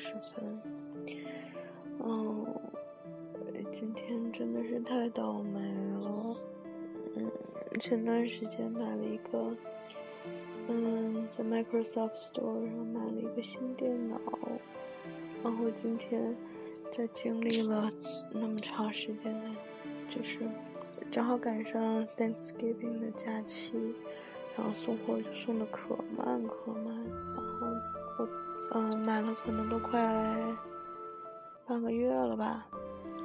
十分。嗯，今天真的是太倒霉了。嗯，前段时间买了一个，嗯，在 Microsoft Store 上买了一个新电脑，然后今天在经历了那么长时间的，就是正好赶上 Thanksgiving 的假期。然后送货就送的可慢可慢，嗯买了可能都快半个月了吧，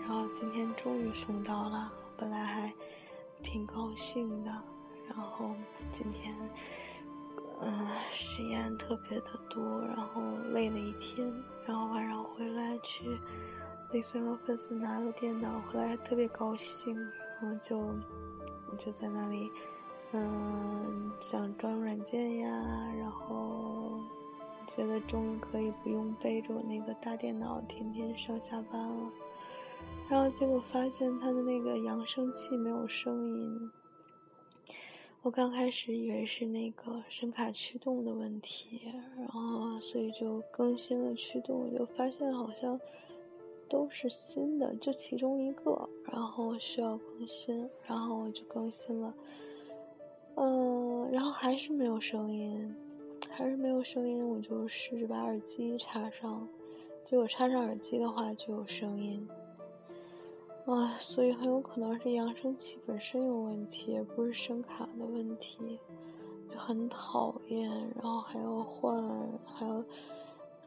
然后今天终于送到了，本来还挺高兴的，然后今天嗯实验特别的多，然后累了一天，然后晚上回来去 Lisa Office 拿了电脑回来，特别高兴，然后就就在那里。嗯，想装软件呀，然后觉得终于可以不用背着我那个大电脑天天上下班了。然后结果发现它的那个扬声器没有声音。我刚开始以为是那个声卡驱动的问题，然后所以就更新了驱动，就发现好像都是新的，就其中一个，然后需要更新，然后我就更新了。嗯，然后还是没有声音，还是没有声音，我就试着把耳机插上，结果插上耳机的话就有声音。啊，所以很有可能是扬声器本身有问题，不是声卡的问题，就很讨厌。然后还要换，还要，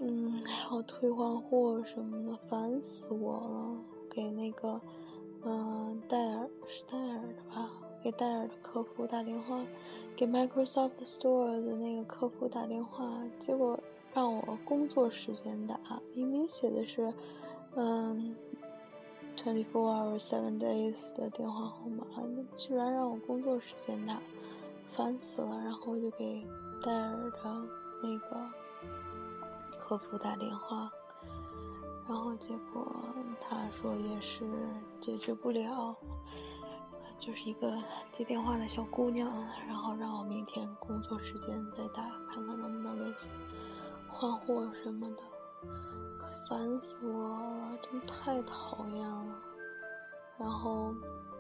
嗯，还要退换货什么的，烦死我了。给那个，嗯，戴尔是戴尔的吧？给戴尔的客服打电话，给 Microsoft Store 的那个客服打电话，结果让我工作时间打，明明写的是，嗯，twenty four hours seven days 的电话号码，居然让我工作时间打，烦死了。然后我就给戴尔的那个客服打电话，然后结果他说也是解决不了。就是一个接电话的小姑娘，然后让我明天工作时间再打，看看能不能联系换货什么的。可烦死我了，真太讨厌了。然后，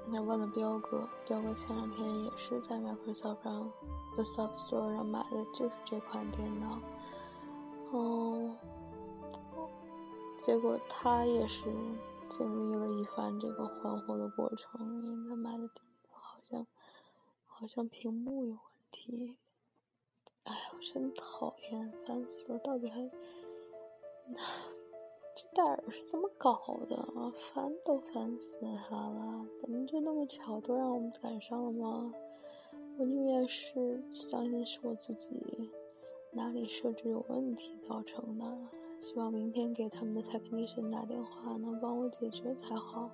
那问了彪哥，彪哥前两天也是在 Microsoft 上的 soft store 上买的，就是这款电脑。哦，结果他也是。经历了一番这个换货的过程，因为他买的好像好像屏幕有问题。哎，我真讨厌，烦死了！到底还 这戴尔是怎么搞的？烦都烦死他了！怎么就那么巧，都让我们赶上了吗？我宁愿是相信是我自己哪里设置有问题造成的。希望明天给他们的 technician 打电话，能帮我解决才好。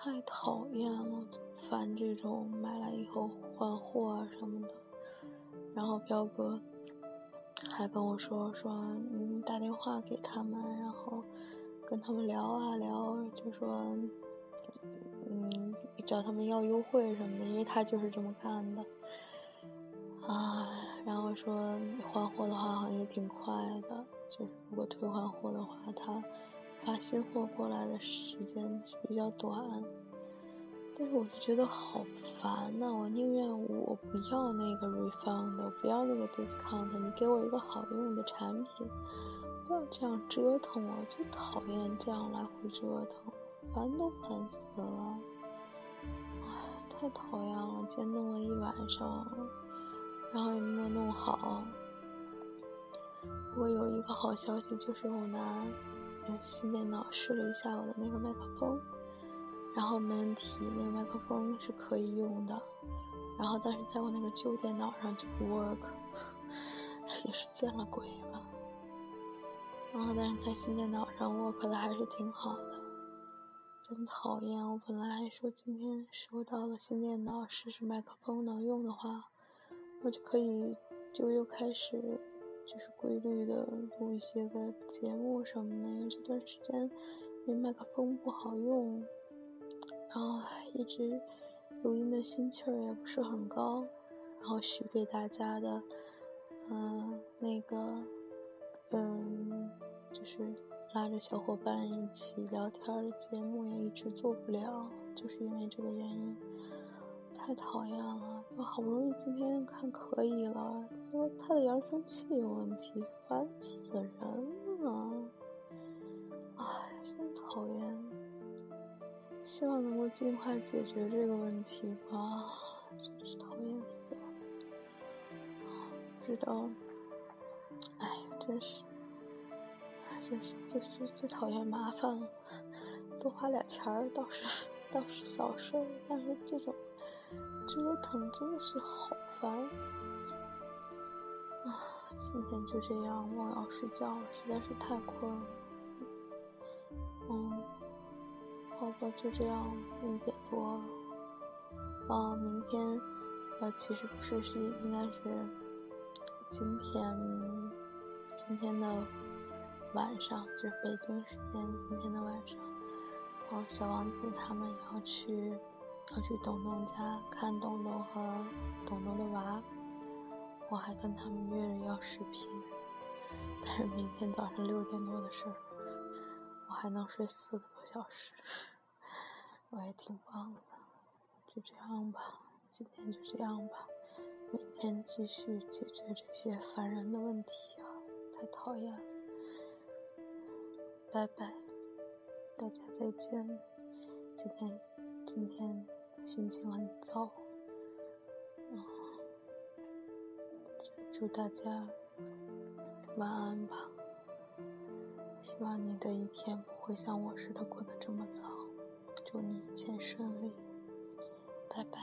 太讨厌了，烦这种买来以后换货啊什么的。然后彪哥还跟我说说，嗯，打电话给他们，然后跟他们聊啊聊，就说，嗯，找他们要优惠什么的，因为他就是这么干的。啊，然后说换货的话好像也挺快的。就是如果退换货的话，他发新货过来的时间比较短，但是我就觉得好烦呐！我宁愿我不要那个 refund，我不要那个 discount，你给我一个好用的产品，不要这样折腾我，就讨厌这样来回折腾，烦都烦死了！唉，太讨厌了！今天弄了一晚上，然后也没有弄好。我有一个好消息，就是我拿新电脑试了一下我的那个麦克风，然后没问题，那个麦克风是可以用的。然后但是在我那个旧电脑上就不 work，也是见了鬼了。然后但是在新电脑上 work 的还是挺好的，真讨厌！我本来还说今天收到了新电脑，试试麦克风能用的话，我就可以就又开始。就是规律的录一些个节目什么的，因为这段时间因为麦克风不好用，然后一直录音的心气儿也不是很高，然后许给大家的，嗯，那个，嗯，就是拉着小伙伴一起聊天的节目也一直做不了，就是因为这个原因，太讨厌了。我好不容易今天看可以了，结果他的扬声器有问题，烦死人了！哎，真讨厌。希望能够尽快解决这个问题吧，真是讨厌死了。不知道，哎，真是，哎，真是，就是最讨厌麻烦了。多花点钱儿倒是倒是小事，但是这种折腾真的是好烦。啊，今天就这样，我要睡觉了，实在是太困了。嗯，好吧，就这样，一点多了。啊，明天，呃，其实不是，是应该是今天，今天的晚上，就是北京时间今天的晚上。然后小王子他们要去，要去东东家看东东和东东的娃。我还跟他们约着要视频，但是明天早上六点多的事儿，我还能睡四个多小时，我也挺棒的。就这样吧，今天就这样吧，明天继续解决这些烦人的问题啊，太讨厌了。拜拜，大家再见。今天今天心情很糟，嗯，祝大家晚安吧。希望你的一天不会像我似的过得这么糟，祝你一切顺利，拜拜。